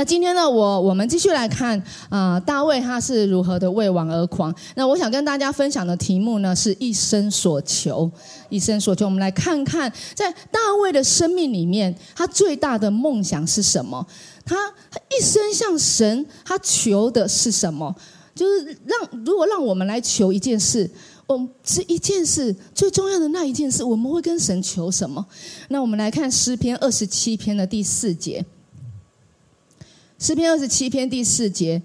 那今天呢，我我们继续来看啊，大卫他是如何的为王而狂。那我想跟大家分享的题目呢，是一生所求，一生所求。我们来看看，在大卫的生命里面，他最大的梦想是什么？他他一生向神，他求的是什么？就是让如果让我们来求一件事，我们是一件事最重要的那一件事，我们会跟神求什么？那我们来看诗篇二十七篇的第四节。诗篇二十七篇第四节，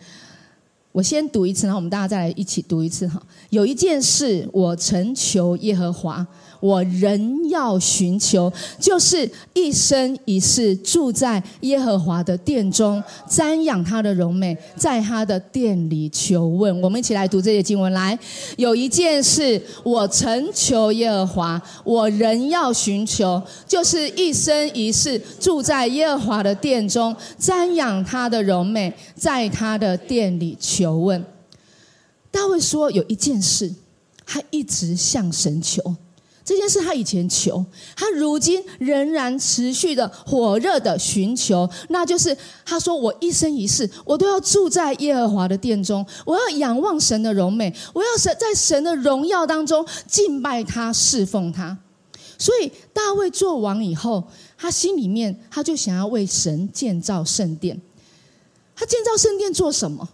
我先读一次，然后我们大家再来一起读一次哈。有一件事，我曾求耶和华。我仍要寻求，就是一生一世住在耶和华的殿中，瞻仰他的荣美，在他的殿里求问。我们一起来读这些经文。来，有一件事我曾求耶和华，我仍要寻求，就是一生一世住在耶和华的殿中，瞻仰他的荣美，在他的殿里求问。大卫说，有一件事，他一直向神求。这件事他以前求，他如今仍然持续的火热的寻求，那就是他说：“我一生一世，我都要住在耶和华的殿中，我要仰望神的荣美，我要神在神的荣耀当中敬拜他、侍奉他。”所以大卫做王以后，他心里面他就想要为神建造圣殿。他建造圣殿做什么？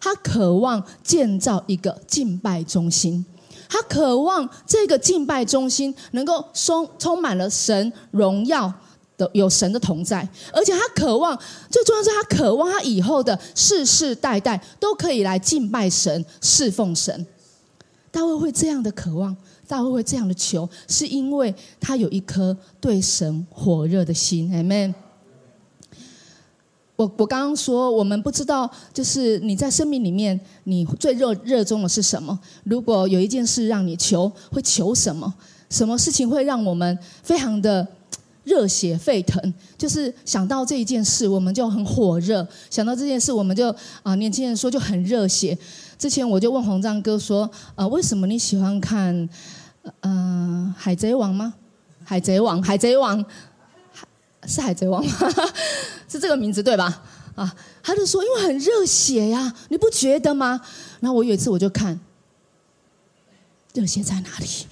他渴望建造一个敬拜中心。他渴望这个敬拜中心能够充充满了神荣耀的有神的同在，而且他渴望最重要是他渴望他以后的世世代代都可以来敬拜神、侍奉神。大卫会这样的渴望，大卫会这样的求，是因为他有一颗对神火热的心。Amen。我我刚刚说，我们不知道，就是你在生命里面，你最热热衷的是什么？如果有一件事让你求，会求什么？什么事情会让我们非常的热血沸腾？就是想到这一件事，我们就很火热；想到这件事，我们就啊，年轻人说就很热血。之前我就问洪章哥说，呃，为什么你喜欢看嗯《海贼王》吗？《海贼王》《海贼王》。是海贼王吗？是这个名字对吧？啊，他就说因为很热血呀，你不觉得吗？然后我有一次我就看，热血在哪里？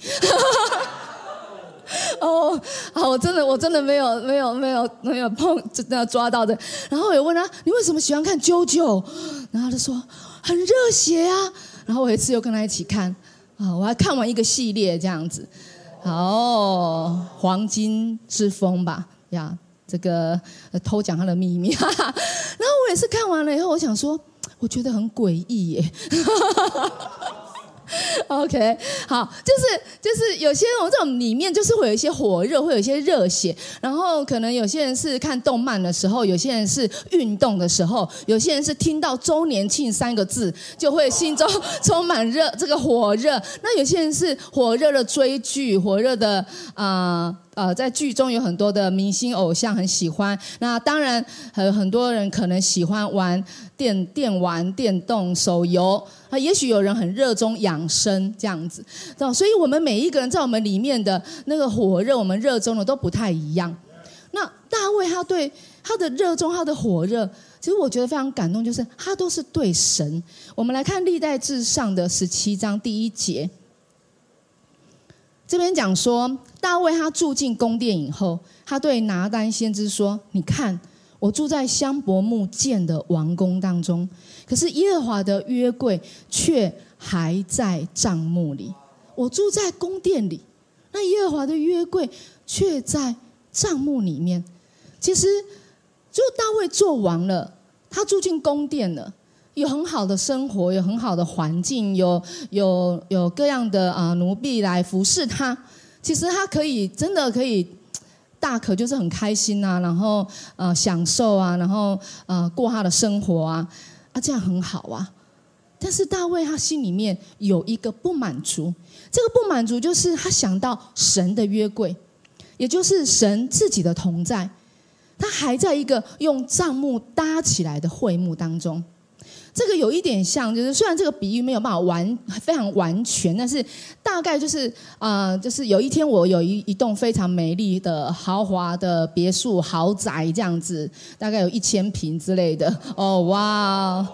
哦，好，我真的我真的没有没有没有没有碰真的抓到的。然后我问他，你为什么喜欢看啾啾？然后他就说很热血啊。然后我有一次又跟他一起看，啊，我还看完一个系列这样子。哦，黄金之风吧，呀。这个偷讲他的秘密，然后我也是看完了以后，我想说，我觉得很诡异耶。OK，好，就是就是有些我这种里面就是会有一些火热，会有一些热血，然后可能有些人是看动漫的时候，有些人是运动的时候，有些人是听到周年庆三个字就会心中充满热，这个火热。那有些人是火热的追剧，火热的啊。呃在剧中有很多的明星偶像很喜欢，那当然很很多人可能喜欢玩电电玩、电动、手游，啊，也许有人很热衷养生这样子，所以我们每一个人在我们里面的那个火热，我们热衷的都不太一样。那大卫他对他的热衷，他的火热，其实我觉得非常感动，就是他都是对神。我们来看历代至上的十七章第一节。这边讲说，大卫他住进宫殿以后，他对拿丹先知说：“你看，我住在香柏木建的王宫当中，可是耶和华的约柜却还在帐幕里。我住在宫殿里，那耶和华的约柜却在帐幕里面。其实，就大卫做王了，他住进宫殿了。”有很好的生活，有很好的环境，有有有各样的啊奴婢来服侍他。其实他可以真的可以大可就是很开心啊，然后呃享受啊，然后呃过他的生活啊，啊这样很好啊。但是大卫他心里面有一个不满足，这个不满足就是他想到神的约柜，也就是神自己的同在，他还在一个用帐幕搭起来的会幕当中。这个有一点像，就是虽然这个比喻没有办法完非常完全，但是大概就是啊，就是有一天我有一一栋非常美丽的豪华的别墅豪宅这样子，大概有一千平之类的。哦哇！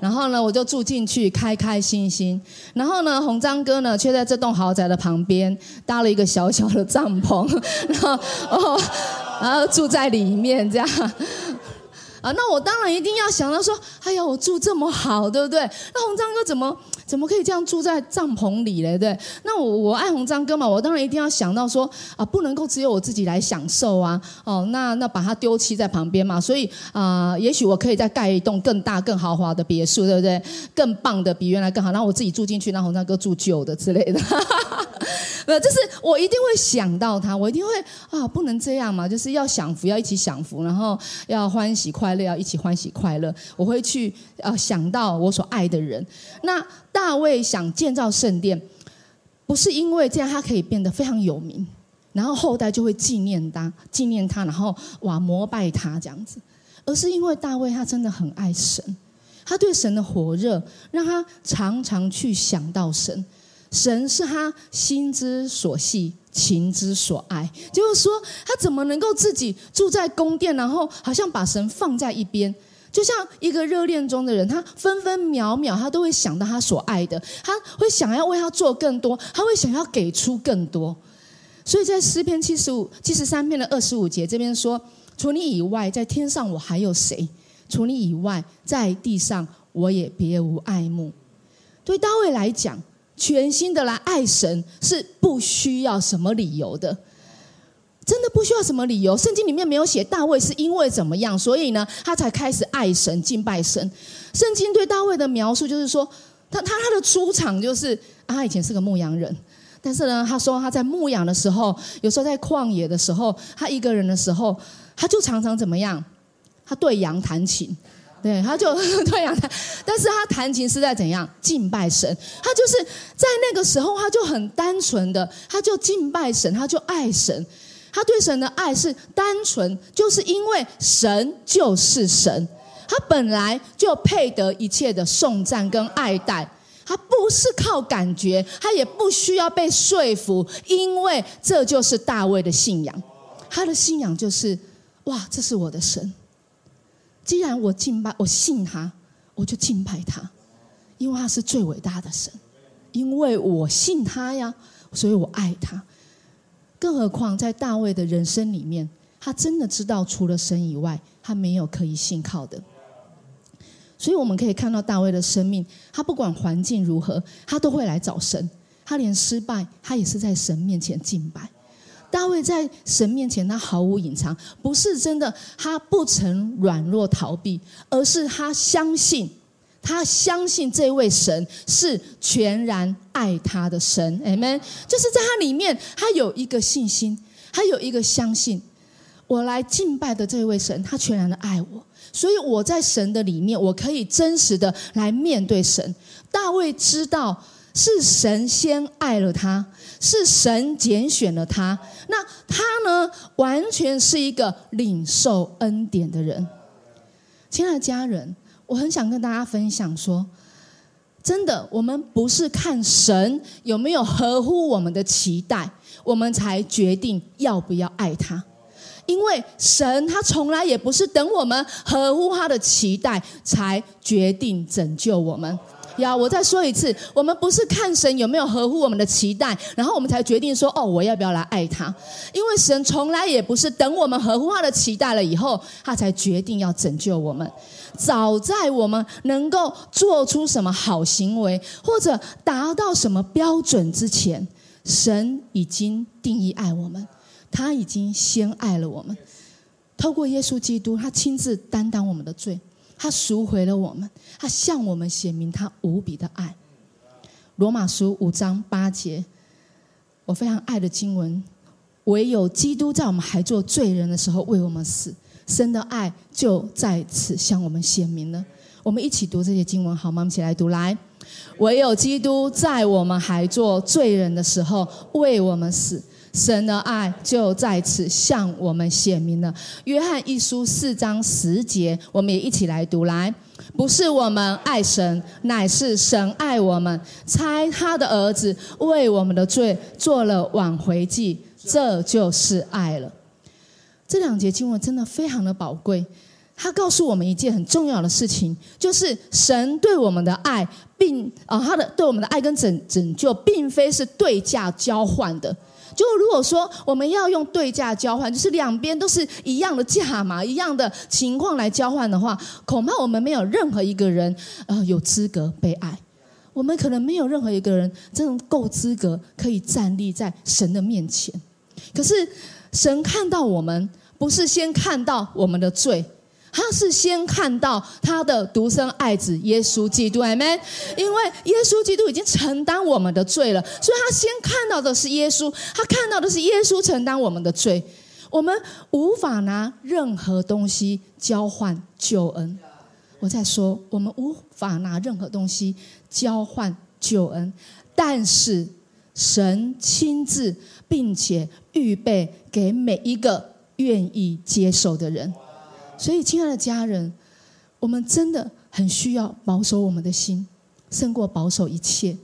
然后呢，我就住进去，开开心心。然后呢，红章哥呢，却在这栋豪宅的旁边搭了一个小小的帐篷，然后哦，然后住在里面这样。那我当然一定要想到说，哎呀，我住这么好，对不对？那红章哥怎么怎么可以这样住在帐篷里嘞？对，那我我爱红章哥嘛，我当然一定要想到说，啊，不能够只有我自己来享受啊，哦，那那把它丢弃在旁边嘛，所以啊，也许我可以再盖一栋更大、更豪华的别墅，对不对？更棒的，比原来更好，那我自己住进去，让红章哥住旧的之类的。呃，就是我一定会想到他，我一定会啊，不能这样嘛，就是要享福，要一起享福，然后要欢喜快乐，要一起欢喜快乐。我会去啊想到我所爱的人。那大卫想建造圣殿，不是因为这样他可以变得非常有名，然后后代就会纪念他，纪念他，然后哇膜拜他这样子，而是因为大卫他真的很爱神，他对神的火热让他常常去想到神。神是他心之所系，情之所爱。就是说，他怎么能够自己住在宫殿，然后好像把神放在一边？就像一个热恋中的人，他分分秒秒他都会想到他所爱的，他会想要为他做更多，他会想要给出更多。所以在诗篇七十五、七十三篇的二十五节这边说：“除你以外，在天上我还有谁？除你以外，在地上我也别无爱慕。”对大卫来讲。全心的来爱神是不需要什么理由的，真的不需要什么理由。圣经里面没有写大卫是因为怎么样，所以呢，他才开始爱神、敬拜神。圣经对大卫的描述就是说，他他他的出场就是他以前是个牧羊人，但是呢，他说他在牧羊的时候，有时候在旷野的时候，他一个人的时候，他就常常怎么样？他对羊弹琴。对，他就 对呀，但是他弹琴是在怎样敬拜神？他就是在那个时候，他就很单纯的，他就敬拜神，他就爱神。他对神的爱是单纯，就是因为神就是神，他本来就配得一切的颂赞跟爱戴。他不是靠感觉，他也不需要被说服，因为这就是大卫的信仰。他的信仰就是，哇，这是我的神。既然我敬拜，我信他，我就敬拜他，因为他是最伟大的神，因为我信他呀，所以我爱他。更何况在大卫的人生里面，他真的知道除了神以外，他没有可以信靠的。所以我们可以看到大卫的生命，他不管环境如何，他都会来找神。他连失败，他也是在神面前敬拜。大卫在神面前，他毫无隐藏，不是真的，他不曾软弱逃避，而是他相信，他相信这位神是全然爱他的神，amen。就是在他里面，他有一个信心，他有一个相信，我来敬拜的这位神，他全然的爱我，所以我在神的里面，我可以真实的来面对神。大卫知道。是神先爱了他，是神拣选了他。那他呢？完全是一个领受恩典的人。亲爱的家人，我很想跟大家分享说，真的，我们不是看神有没有合乎我们的期待，我们才决定要不要爱他。因为神他从来也不是等我们合乎他的期待才决定拯救我们。呀，我再说一次，我们不是看神有没有合乎我们的期待，然后我们才决定说，哦，我要不要来爱他？因为神从来也不是等我们合乎他的期待了以后，他才决定要拯救我们。早在我们能够做出什么好行为，或者达到什么标准之前，神已经定义爱我们，他已经先爱了我们。透过耶稣基督，他亲自担当我们的罪。他赎回了我们，他向我们显明他无比的爱。罗马书五章八节，我非常爱的经文。唯有基督在我们还做罪人的时候为我们死，神的爱就在此向我们显明了。我们一起读这些经文好吗？我们一起来读。来，唯有基督在我们还做罪人的时候为我们死。神的爱就在此向我们显明了。约翰一书四章十节，我们也一起来读来。不是我们爱神，乃是神爱我们，差他的儿子为我们的罪做了挽回祭，这就是爱了。这两节经文真的非常的宝贵，它告诉我们一件很重要的事情，就是神对我们的爱，并啊，他的对我们的爱跟拯拯救，并非是对价交换的。就如果说我们要用对价交换，就是两边都是一样的价嘛，一样的情况来交换的话，恐怕我们没有任何一个人呃有资格被爱，我们可能没有任何一个人真的够资格可以站立在神的面前。可是神看到我们，不是先看到我们的罪。他是先看到他的独生爱子耶稣基督，Amen。因为耶稣基督已经承担我们的罪了，所以他先看到的是耶稣，他看到的是耶稣承担我们的罪。我们无法拿任何东西交换救恩。我在说，我们无法拿任何东西交换救恩，但是神亲自并且预备给每一个愿意接受的人。所以，亲爱的家人，我们真的很需要保守我们的心，胜过保守一切。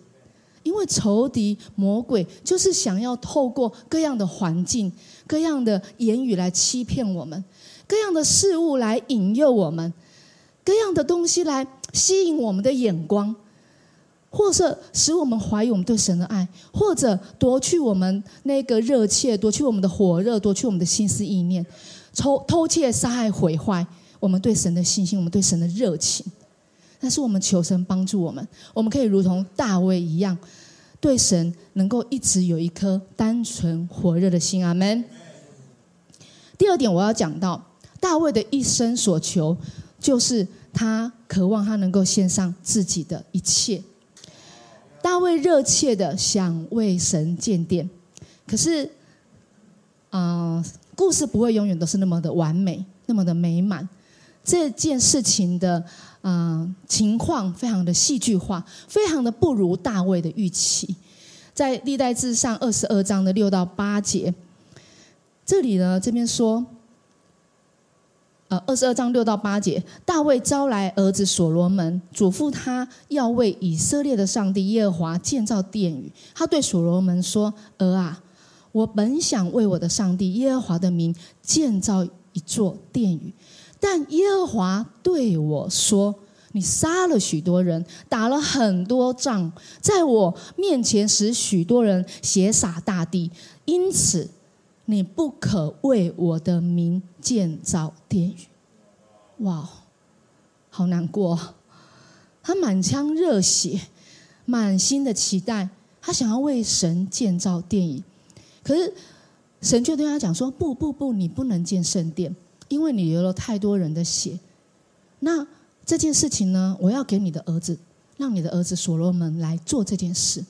因为仇敌魔鬼就是想要透过各样的环境、各样的言语来欺骗我们，各样的事物来引诱我们，各样的东西来吸引我们的眼光，或者使我们怀疑我们对神的爱，或者夺去我们那个热切，夺去我们的火热，夺去我们的心思意念。偷偷窃、杀害、毁坏我们对神的信心，我们对神的热情。但是我们求神帮助我们，我们可以如同大卫一样，对神能够一直有一颗单纯火热的心。阿门。第二点，我要讲到大卫的一生所求，就是他渴望他能够献上自己的一切。大卫热切的想为神建殿，可是，啊。故事不会永远都是那么的完美，那么的美满。这件事情的嗯情况非常的戏剧化，非常的不如大卫的预期。在历代志上二十二章的六到八节，这里呢这边说，呃二十二章六到八节，大卫招来儿子所罗门，嘱咐他要为以色列的上帝耶和华建造殿宇。他对所罗门说：“儿啊。”我本想为我的上帝耶和华的名建造一座殿宇，但耶和华对我说：“你杀了许多人，打了很多仗，在我面前使许多人血洒大地，因此你不可为我的名建造殿宇。”哇，好难过！他满腔热血，满心的期待，他想要为神建造殿宇。可是，神就对他讲说：“不不不，你不能建圣殿，因为你流了太多人的血。那这件事情呢，我要给你的儿子，让你的儿子所罗门来做这件事。”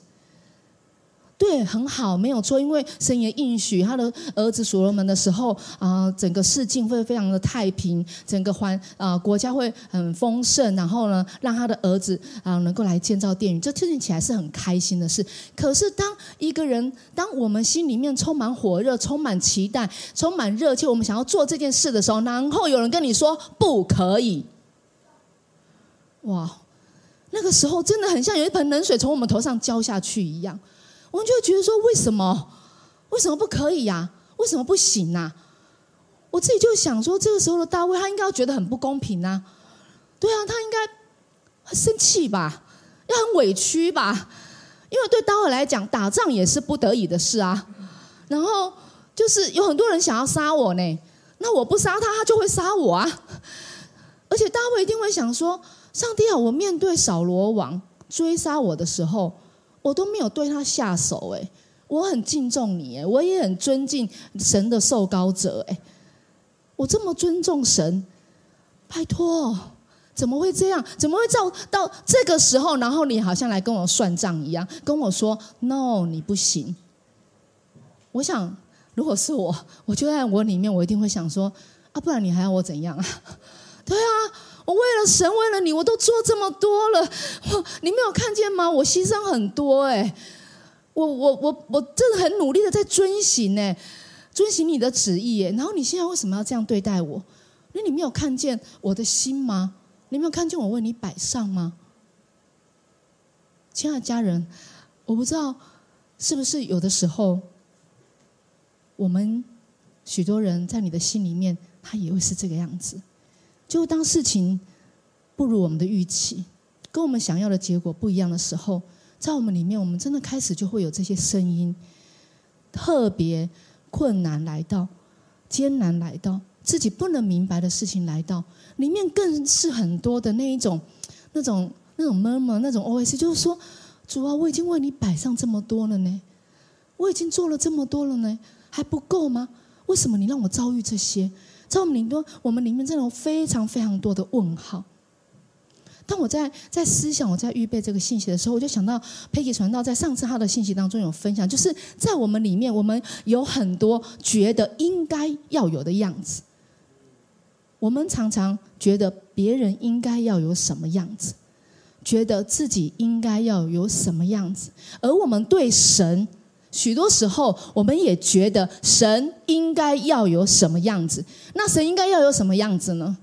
对，很好，没有错。因为神也应许他的儿子所罗门的时候啊，整个世境会非常的太平，整个环啊国家会很丰盛。然后呢，让他的儿子啊能够来建造殿宇，这听起来是很开心的事。可是，当一个人，当我们心里面充满火热、充满期待、充满热切，我们想要做这件事的时候，然后有人跟你说不可以，哇，那个时候真的很像有一盆冷水从我们头上浇下去一样。我们就会觉得说，为什么？为什么不可以呀？为什么不行呐？我自己就想说，这个时候的大卫，他应该要觉得很不公平呐。对啊，他应该很生气吧？要很委屈吧？因为对大卫来讲，打仗也是不得已的事啊。然后就是有很多人想要杀我呢，那我不杀他，他就会杀我啊。而且大卫一定会想说：上帝啊，我面对扫罗王追杀我的时候。我都没有对他下手哎，我很敬重你哎，我也很尊敬神的受膏者哎，我这么尊重神，拜托，怎么会这样？怎么会到到这个时候，然后你好像来跟我算账一样，跟我说 “no”，你不行。我想，如果是我，我就在我里面，我一定会想说啊，不然你还要我怎样啊？对啊。我为了神，为了你，我都做这么多了，我你没有看见吗？我牺牲很多哎，我我我我真的很努力的在遵行呢，遵行你的旨意耶。然后你现在为什么要这样对待我？因为你没有看见我的心吗？你没有看见我为你摆上吗？亲爱的家人，我不知道是不是有的时候，我们许多人在你的心里面，他也会是这个样子。就当事情不如我们的预期，跟我们想要的结果不一样的时候，在我们里面，我们真的开始就会有这些声音，特别困难来到，艰难来到，自己不能明白的事情来到，里面更是很多的那一种，那种。那种闷闷，那种 OS，就是说，主啊，我已经为你摆上这么多了呢，我已经做了这么多了呢，还不够吗？为什么你让我遭遇这些？在我们里面，我们里面真的有非常非常多的问号。当我在在思想，我在预备这个信息的时候，我就想到佩奇传道在上次他的信息当中有分享，就是在我们里面，我们有很多觉得应该要有的样子，我们常常觉得别人应该要有什么样子。觉得自己应该要有什么样子，而我们对神，许多时候我们也觉得神应该要有什么样子。那神应该要有什么样子呢？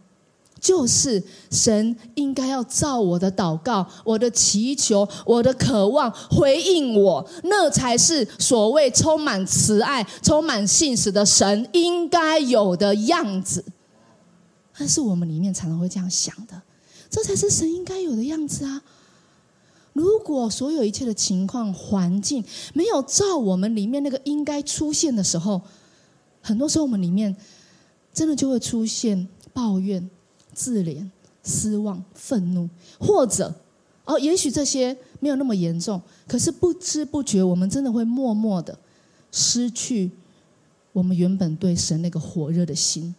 就是神应该要照我的祷告、我的祈求、我的渴望回应我，那才是所谓充满慈爱、充满信实的神应该有的样子。但是我们里面常常会这样想的。这才是神应该有的样子啊！如果所有一切的情况环境没有照我们里面那个应该出现的时候，很多时候我们里面真的就会出现抱怨、自怜、失望、愤怒，或者哦，也许这些没有那么严重，可是不知不觉我们真的会默默的失去我们原本对神那个火热的心。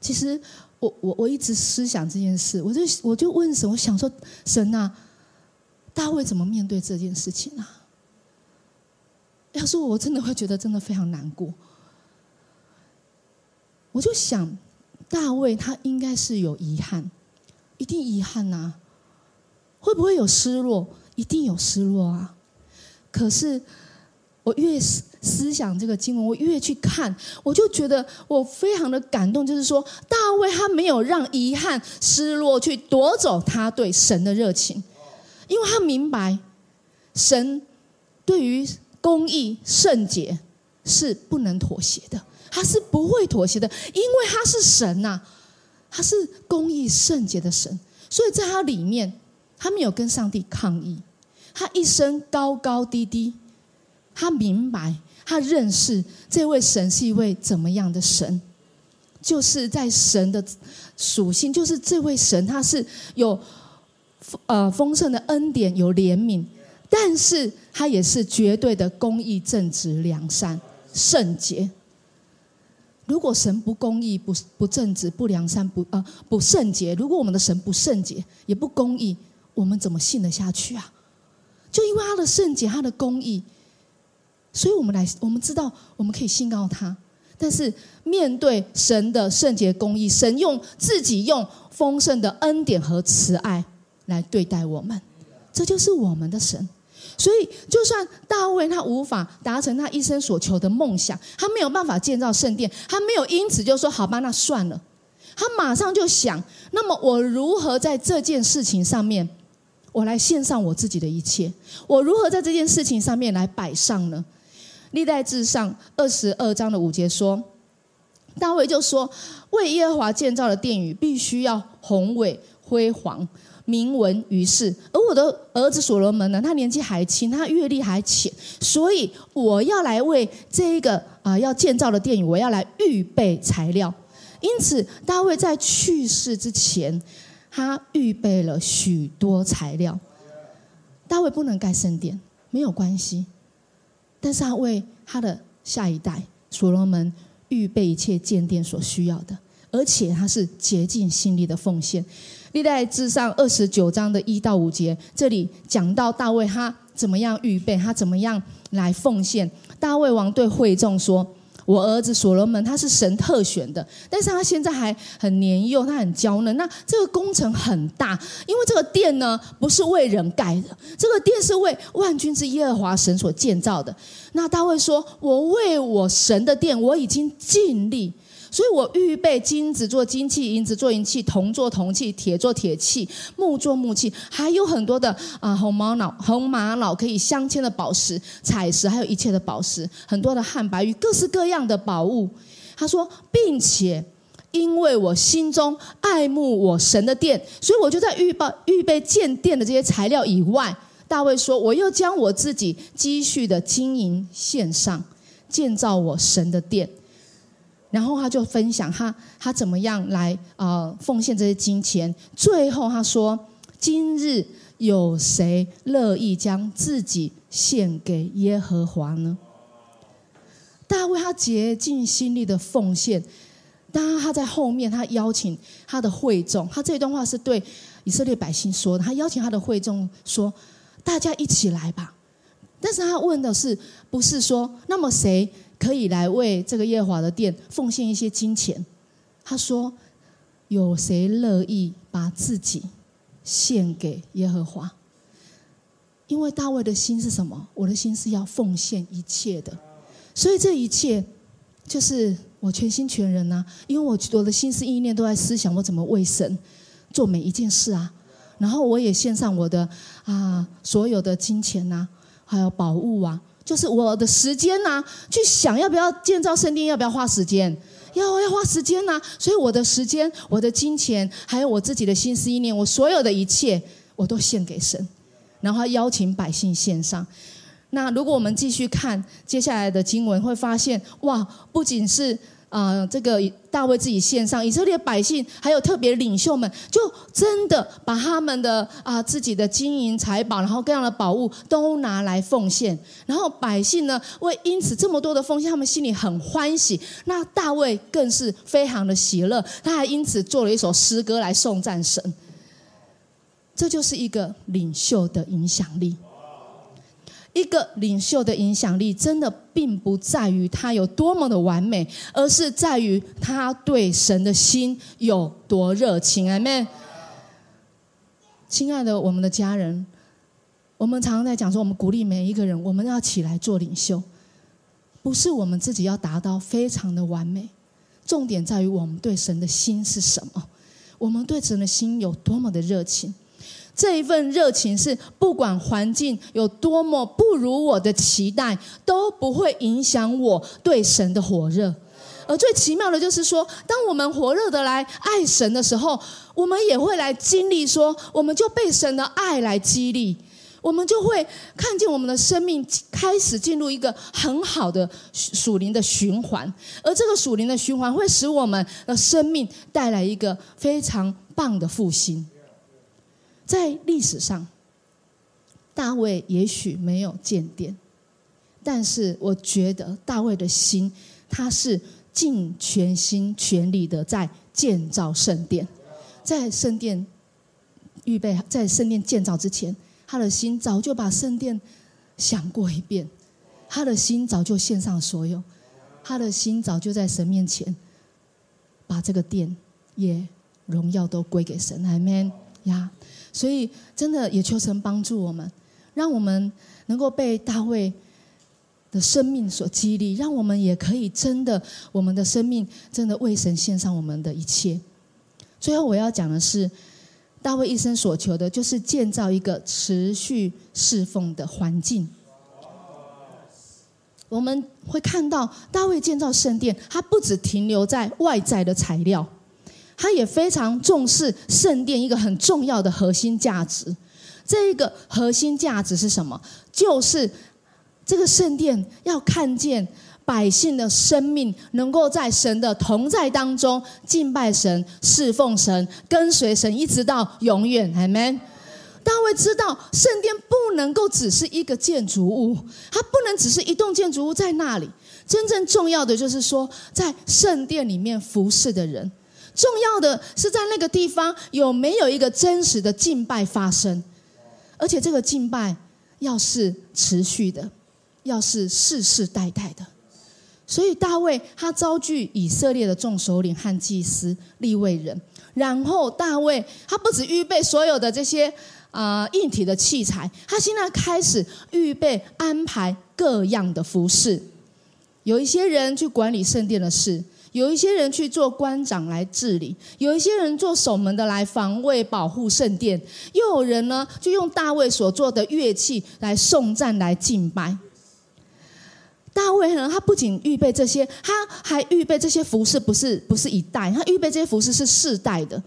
其实。我我我一直思想这件事，我就我就问神，我想说神啊，大卫怎么面对这件事情啊？要是我真的会觉得真的非常难过。我就想大卫他应该是有遗憾，一定遗憾呐，会不会有失落？一定有失落啊。可是我越思。思想这个经文，我越去看，我就觉得我非常的感动。就是说，大卫他没有让遗憾、失落去夺走他对神的热情，因为他明白神对于公义、圣洁是不能妥协的，他是不会妥协的，因为他是神呐，他是公义、圣洁的神，所以在他里面，他没有跟上帝抗议，他一生高高低低，他明白。他认识这位神是一位怎么样的神？就是在神的属性，就是这位神他是有呃丰盛的恩典，有怜悯，但是他也是绝对的公义、正直、良善、圣洁。如果神不公义、不不正直、不良善、不呃不圣洁，如果我们的神不圣洁也不公义，我们怎么信得下去啊？就因为他的圣洁，他的公义。所以我们来，我们知道我们可以信告他，但是面对神的圣洁公义，神用自己用丰盛的恩典和慈爱来对待我们，这就是我们的神。所以，就算大卫他无法达成他一生所求的梦想，他没有办法建造圣殿，他没有因此就说好吧，那算了。他马上就想，那么我如何在这件事情上面，我来献上我自己的一切？我如何在这件事情上面来摆上呢？历代至上二十二章的五节说，大卫就说：“为耶和华建造的殿宇必须要宏伟辉煌，名闻于世。而我的儿子所罗门呢，他年纪还轻，他阅历还浅，所以我要来为这一个啊要建造的殿宇，我要来预备材料。因此，大卫在去世之前，他预备了许多材料。大卫不能盖圣殿，没有关系。”但是他为他的下一代所罗门预备一切建殿所需要的，而且他是竭尽心力的奉献。历代至上二十九章的一到五节，这里讲到大卫他怎么样预备，他怎么样来奉献。大卫王对会众说：“我儿子所罗门他是神特选的，但是他现在还很年幼，他很娇嫩。那这个工程很大，因为这个殿呢不是为人盖的，这个殿是为万军之耶和华神所建造的。那大卫说：“我为我神的殿，我已经尽力。”所以我预备金子做金器，银子做银器，铜做铜器，铁做铁器，木做木器，还有很多的啊红玛瑙、红玛瑙可以镶嵌的宝石、彩石，还有一切的宝石，很多的汉白玉，各式各样的宝物。他说，并且因为我心中爱慕我神的殿，所以我就在预备预备建殿的这些材料以外，大卫说，我又将我自己积蓄的金银献上，建造我神的殿。然后他就分享他他怎么样来啊奉献这些金钱。最后他说：“今日有谁乐意将自己献给耶和华呢？”大卫他竭尽心力的奉献。当然他在后面，他邀请他的会众。他这段话是对以色列百姓说的。他邀请他的会众说：“大家一起来吧。”但是他问的是，不是说那么谁？可以来为这个耶和华的殿奉献一些金钱。他说：“有谁乐意把自己献给耶和华？因为大卫的心是什么？我的心是要奉献一切的。所以这一切就是我全心全人呐。因为我我的心思意念都在思想我怎么为神做每一件事啊。然后我也献上我的啊所有的金钱呐，还有宝物啊。”就是我的时间呐，去想要不要建造圣殿，要不要花时间？要要花时间呐。所以我的时间、我的金钱，还有我自己的心思意念，我所有的一切，我都献给神。然后邀请百姓献上。那如果我们继续看接下来的经文，会发现哇，不仅是。啊，这个大卫自己献上，以色列百姓还有特别领袖们，就真的把他们的啊自己的金银财宝，然后各样的宝物都拿来奉献。然后百姓呢，为因此这么多的奉献，他们心里很欢喜。那大卫更是非常的喜乐，他还因此做了一首诗歌来颂赞神。这就是一个领袖的影响力。一个领袖的影响力，真的并不在于他有多么的完美，而是在于他对神的心有多热情。阿门。亲爱的，我们的家人，我们常常在讲说，我们鼓励每一个人，我们要起来做领袖，不是我们自己要达到非常的完美，重点在于我们对神的心是什么，我们对神的心有多么的热情。这一份热情是不管环境有多么不如我的期待，都不会影响我对神的火热。而最奇妙的就是说，当我们火热的来爱神的时候，我们也会来经历说，我们就被神的爱来激励，我们就会看见我们的生命开始进入一个很好的属灵的循环。而这个属灵的循环会使我们的生命带来一个非常棒的复兴。在历史上，大卫也许没有建殿，但是我觉得大卫的心，他是尽全心全力的在建造圣殿。在圣殿预备，在圣殿建造之前，他的心早就把圣殿想过一遍，他的心早就献上所有，他的心早就在神面前，把这个殿也荣耀都归给神。阿门呀。所以，真的也求神帮助我们，让我们能够被大卫的生命所激励，让我们也可以真的，我们的生命真的为神献上我们的一切。最后，我要讲的是，大卫一生所求的就是建造一个持续侍奉的环境。我们会看到，大卫建造圣殿，他不只停留在外在的材料。他也非常重视圣殿一个很重要的核心价值，这一个核心价值是什么？就是这个圣殿要看见百姓的生命能够在神的同在当中敬拜神、侍奉神、跟随神，一直到永远。阿门。大卫知道圣殿不能够只是一个建筑物，它不能只是一栋建筑物在那里。真正重要的就是说，在圣殿里面服侍的人。重要的是在那个地方有没有一个真实的敬拜发生，而且这个敬拜要是持续的，要是世世代代的。所以大卫他遭拒以色列的众首领和祭司立位人，然后大卫他不止预备所有的这些啊硬体的器材，他现在开始预备安排各样的服饰，有一些人去管理圣殿的事。有一些人去做官长来治理，有一些人做守门的来防卫保护圣殿，又有人呢就用大卫所做的乐器来颂赞来敬拜。大卫呢，他不仅预备这些，他还预备这些服饰，不是不是一代，他预备这些服饰是世代的。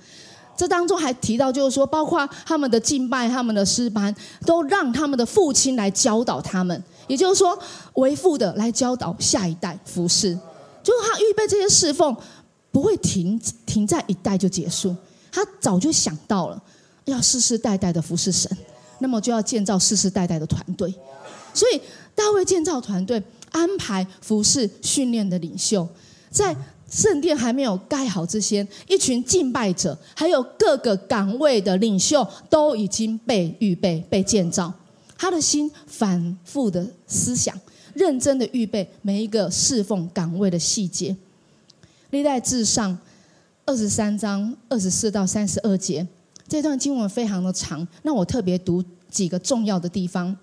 这当中还提到，就是说，包括他们的敬拜、他们的诗班，都让他们的父亲来教导他们，也就是说，为父的来教导下一代服饰。就他预备这些侍奉，不会停停在一代就结束。他早就想到了，要世世代代的服侍神，那么就要建造世世代代的团队。所以大卫建造团队，安排服侍训练的领袖，在圣殿还没有盖好之前，一群敬拜者，还有各个岗位的领袖，都已经被预备、被建造。他的心反复的思想。认真的预备每一个侍奉岗位的细节。历代至上二十三章二十四到三十二节，这段经文非常的长，那我特别读几个重要的地方。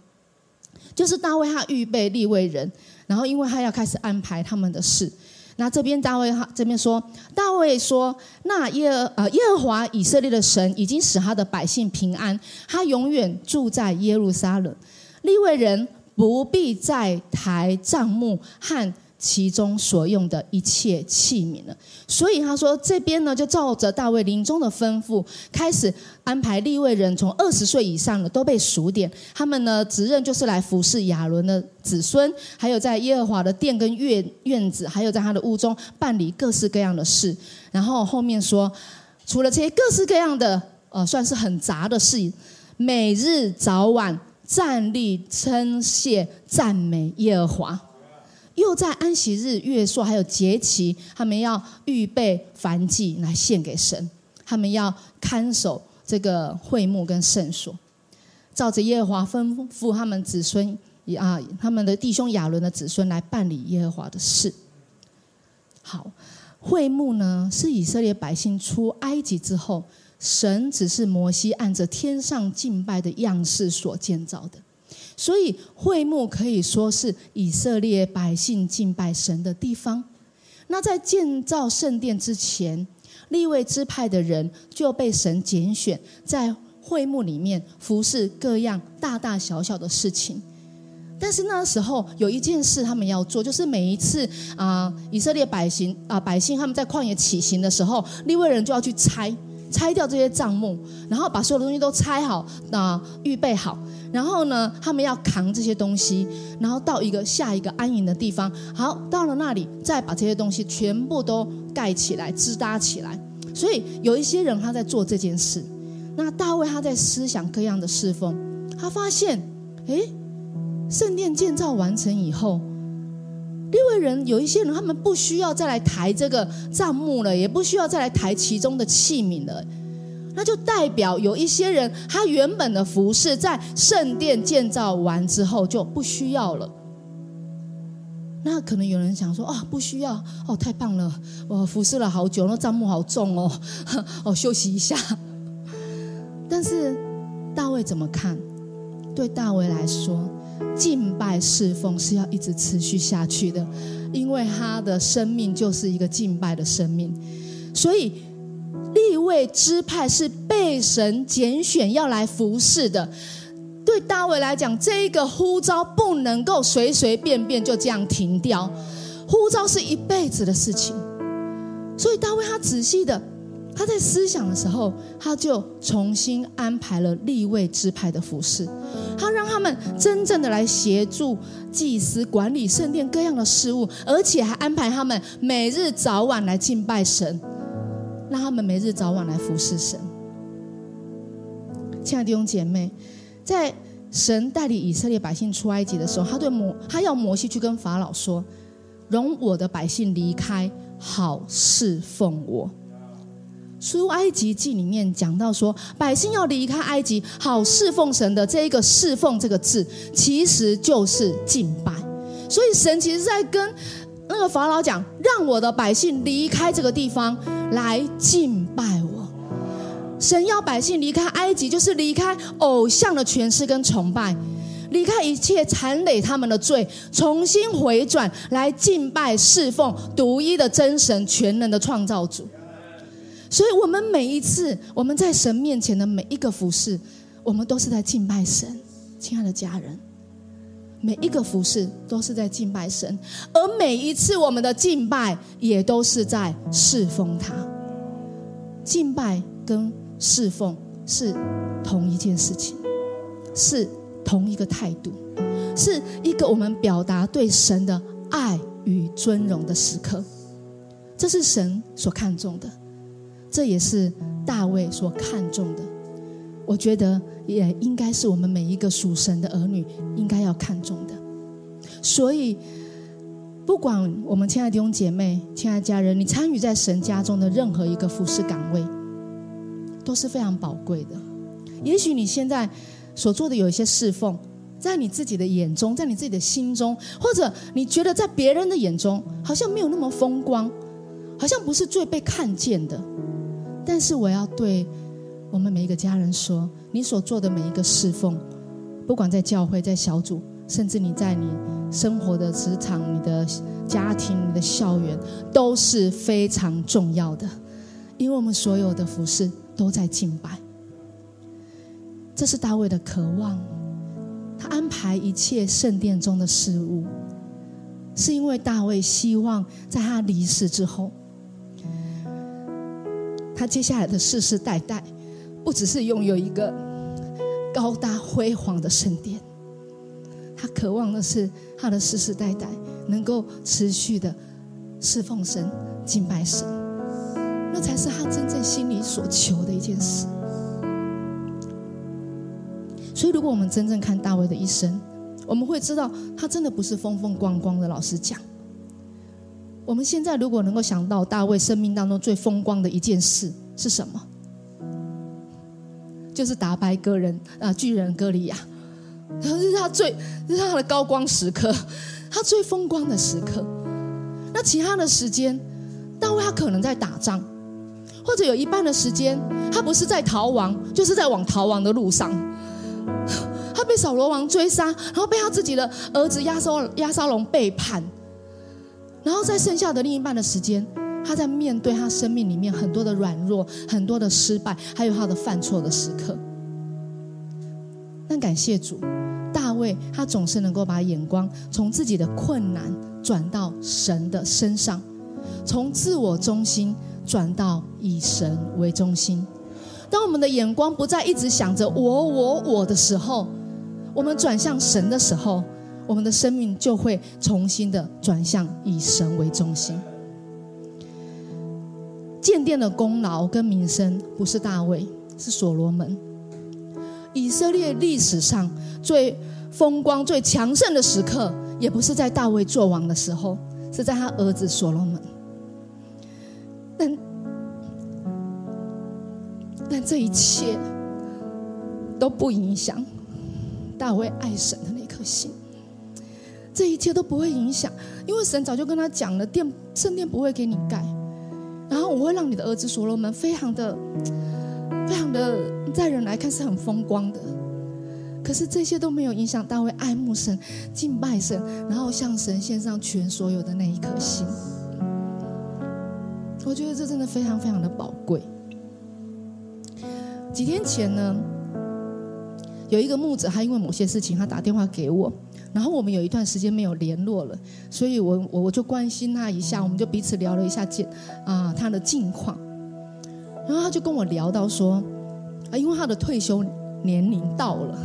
就是大卫他预备立位人，然后因为他要开始安排他们的事。那这边大卫他这边说，大卫说：“那耶呃耶和华以色列的神已经使他的百姓平安，他永远住在耶路撒冷。立位人。”不必再抬帐幕和其中所用的一切器皿了。所以他说，这边呢就照着大卫临终的吩咐，开始安排立位人，从二十岁以上的都被数点。他们呢职任就是来服侍亚伦的子孙，还有在耶和华的殿跟院院子，还有在他的屋中办理各式各样的事。然后后面说，除了这些各式各样的，呃，算是很杂的事，每日早晚。站立称谢赞美耶和华，又在安息日、月朔还有节期，他们要预备燔祭来献给神。他们要看守这个会幕跟圣所，照着耶和华吩咐他们子孙啊，他们的弟兄亚伦的子孙来办理耶和华的事。好，会幕呢是以色列百姓出埃及之后。神只是摩西按着天上敬拜的样式所建造的，所以会幕可以说是以色列百姓敬拜神的地方。那在建造圣殿之前，立位支派的人就被神拣选，在会幕里面服侍各样大大小小的事情。但是那时候有一件事他们要做，就是每一次啊，以色列百姓啊百姓他们在旷野起行的时候，立位人就要去拆。拆掉这些账目，然后把所有的东西都拆好，啊，预备好，然后呢，他们要扛这些东西，然后到一个下一个安营的地方。好，到了那里，再把这些东西全部都盖起来、支搭起来。所以有一些人他在做这件事。那大卫他在思想各样的侍奉，他发现，哎，圣殿建造完成以后。六位人有一些人，他们不需要再来抬这个帐幕了，也不需要再来抬其中的器皿了。那就代表有一些人，他原本的服饰在圣殿建造完之后就不需要了。那可能有人想说：“啊，不需要哦，太棒了！我服侍了好久，那帐幕好重哦，哦，休息一下。”但是大卫怎么看？对大卫来说。敬拜侍奉是要一直持续下去的，因为他的生命就是一个敬拜的生命，所以立位支派是被神拣选要来服侍的。对大卫来讲，这一个呼召不能够随随便便就这样停掉，呼召是一辈子的事情。所以大卫他仔细的。他在思想的时候，他就重新安排了立位支派的服饰，他让他们真正的来协助祭司管理圣殿各样的事务，而且还安排他们每日早晚来敬拜神，让他们每日早晚来服侍神。亲爱的弟兄姐妹，在神带领以色列百姓出埃及的时候，他对摩他要摩西去跟法老说：“容我的百姓离开，好侍奉我。”出埃及记里面讲到说，百姓要离开埃及，好侍奉神的这一个侍奉这个字，其实就是敬拜。所以神其实在跟那那个法老讲，让我的百姓离开这个地方来敬拜我。神要百姓离开埃及，就是离开偶像的权势跟崇拜，离开一切残累他们的罪，重新回转来敬拜侍奉独一的真神、全能的创造主。所以，我们每一次我们在神面前的每一个服侍，我们都是在敬拜神。亲爱的家人，每一个服侍都是在敬拜神，而每一次我们的敬拜也都是在侍奉他。敬拜跟侍奉是同一件事情，是同一个态度，是一个我们表达对神的爱与尊荣的时刻。这是神所看重的，这也是大卫所看重的。我觉得也应该是我们每一个属神的儿女应该要看重的。所以，不管我们亲爱的弟兄姐妹、亲爱的家人，你参与在神家中的任何一个服侍岗位。都是非常宝贵的。也许你现在所做的有一些侍奉，在你自己的眼中，在你自己的心中，或者你觉得在别人的眼中，好像没有那么风光，好像不是最被看见的。但是我要对我们每一个家人说，你所做的每一个侍奉，不管在教会、在小组，甚至你在你生活的职场、你的家庭、你的校园，都是非常重要的。因为我们所有的服饰都在敬拜，这是大卫的渴望。他安排一切圣殿中的事物，是因为大卫希望在他离世之后，他接下来的世世代代，不只是拥有一个高大辉煌的圣殿，他渴望的是他的世世代代能够持续的侍奉神、敬拜神。那才是他真正心里所求的一件事。所以，如果我们真正看大卫的一生，我们会知道他真的不是风风光光的。老实讲，我们现在如果能够想到大卫生命当中最风光的一件事是什么，就是打败个人啊巨人歌利亚，这是他最这是他的高光时刻，他最风光的时刻。那其他的时间，大卫他可能在打仗。或者有一半的时间，他不是在逃亡，就是在往逃亡的路上。他被扫罗王追杀，然后被他自己的儿子亚沙亚沙龙背叛。然后在剩下的另一半的时间，他在面对他生命里面很多的软弱、很多的失败，还有他的犯错的时刻。但感谢主，大卫他总是能够把眼光从自己的困难转到神的身上，从自我中心。转到以神为中心。当我们的眼光不再一直想着我、我、我的时候，我们转向神的时候，我们的生命就会重新的转向以神为中心。建殿的功劳跟名声不是大卫，是所罗门。以色列历史上最风光、最强盛的时刻，也不是在大卫做王的时候，是在他儿子所罗门。但但这一切都不影响大卫爱神的那颗心。这一切都不会影响，因为神早就跟他讲了，殿圣殿不会给你盖，然后我会让你的儿子所罗门非常的、非常的，在人来看是很风光的。可是这些都没有影响大卫爱慕神、敬拜神，然后向神献上全所有的那一颗心。我觉得这真的非常非常的宝贵。几天前呢，有一个牧者，他因为某些事情，他打电话给我，然后我们有一段时间没有联络了，所以我我我就关心他一下，我们就彼此聊了一下近啊他的近况，然后他就跟我聊到说，啊，因为他的退休年龄到了。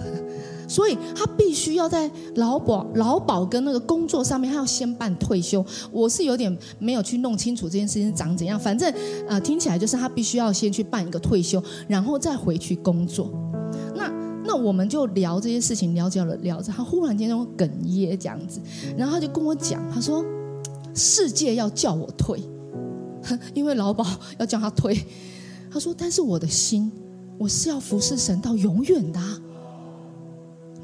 所以他必须要在劳保、劳保跟那个工作上面，他要先办退休。我是有点没有去弄清楚这件事情长怎样，反正呃听起来就是他必须要先去办一个退休，然后再回去工作。那我们就聊这些事情，聊着聊着，他忽然间就哽咽这样子，然后他就跟我讲，他说世界要叫我退，因为劳保要叫他退。他说，但是我的心，我是要服侍神到永远的。啊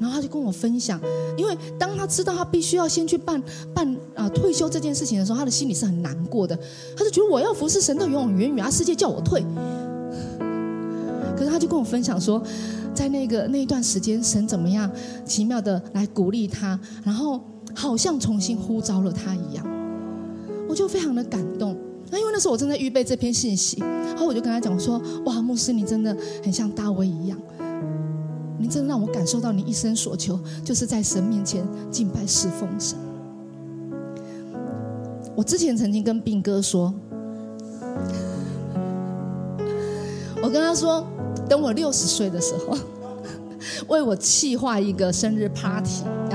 然后他就跟我分享，因为当他知道他必须要先去办办啊退休这件事情的时候，他的心里是很难过的。他就觉得我要服侍神到永远远啊，世界叫我退。可是他就跟我分享说，在那个那一段时间，神怎么样奇妙的来鼓励他，然后好像重新呼召了他一样，我就非常的感动。那因为那时候我正在预备这篇信息，然后我就跟他讲说：“哇，牧师，你真的很像大卫一样，你真的让我感受到你一生所求就是在神面前敬拜侍奉神。”我之前曾经跟斌哥说，我跟他说。等我六十岁的时候，为我计划一个生日 party，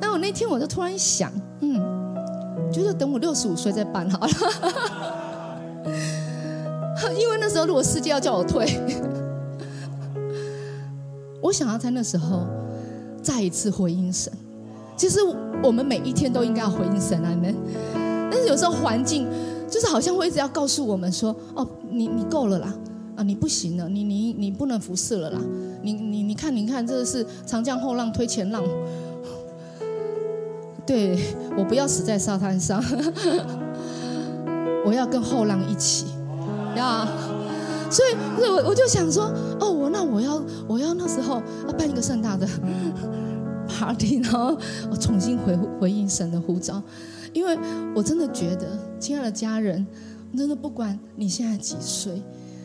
那我那天我就突然想，嗯，觉得等我六十五岁再办好了，因为那时候如果世界要叫我退，我想要在那时候再一次回应神。其实我们每一天都应该要回应神，阿门。但是有时候环境。就是好像会一直要告诉我们说：“哦，你你够了啦，啊，你不行了，你你你不能服侍了啦，你你你看你看，这是长江后浪推前浪，对我不要死在沙滩上，我要跟后浪一起呀。所以，我我就想说，哦，我那我要我要那时候要办一个盛大的 party，然后我重新回回应神的呼召。”因为我真的觉得，亲爱的家人，真的不管你现在几岁，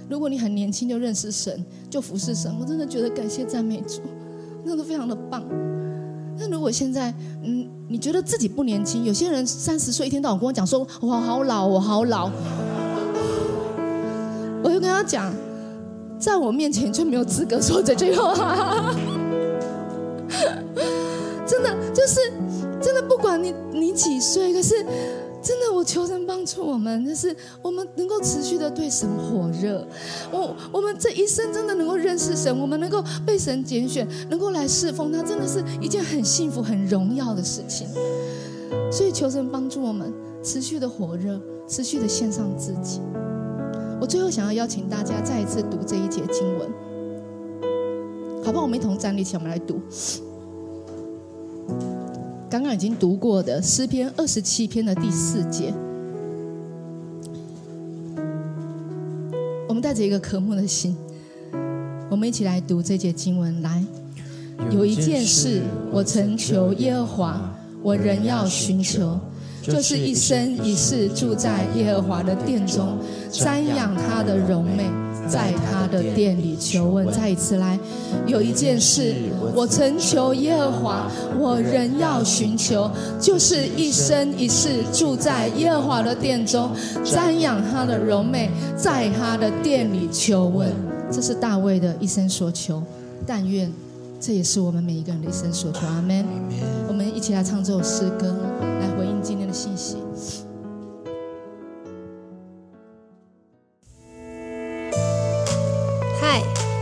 如果你很年轻就认识神，就服侍神，我真的觉得感谢赞美主，真的非常的棒。那如果现在，嗯，你觉得自己不年轻，有些人三十岁一天到晚跟我讲说，我好老，我好老，我就跟他讲，在我面前就没有资格说这句话，真的就是。不管你你几岁，可是真的我求神帮助我们，就是我们能够持续的对神火热，我我们这一生真的能够认识神，我们能够被神拣选，能够来侍奉他，真的是一件很幸福、很荣耀的事情。所以求神帮助我们持续的火热，持续的献上自己。我最后想要邀请大家再一次读这一节经文，好不好？我们一同站立起来，我们来读。刚刚已经读过的诗篇二十七篇的第四节，我们带着一个渴慕的心，我们一起来读这节经文。来，有一件事我曾求耶和华，我仍要寻求，就是一生一世住在耶和华的殿中，瞻仰他的荣美。在他的店里求问，再一次来，有一件事我曾求耶和华，我仍要寻求，就是一生一世住在耶和华的殿中，瞻仰他的荣美，在他的店里求问。这是大卫的一生所求，但愿这也是我们每一个人的一生所求。阿门。我们一起来唱这首诗歌，来回应今天的信息。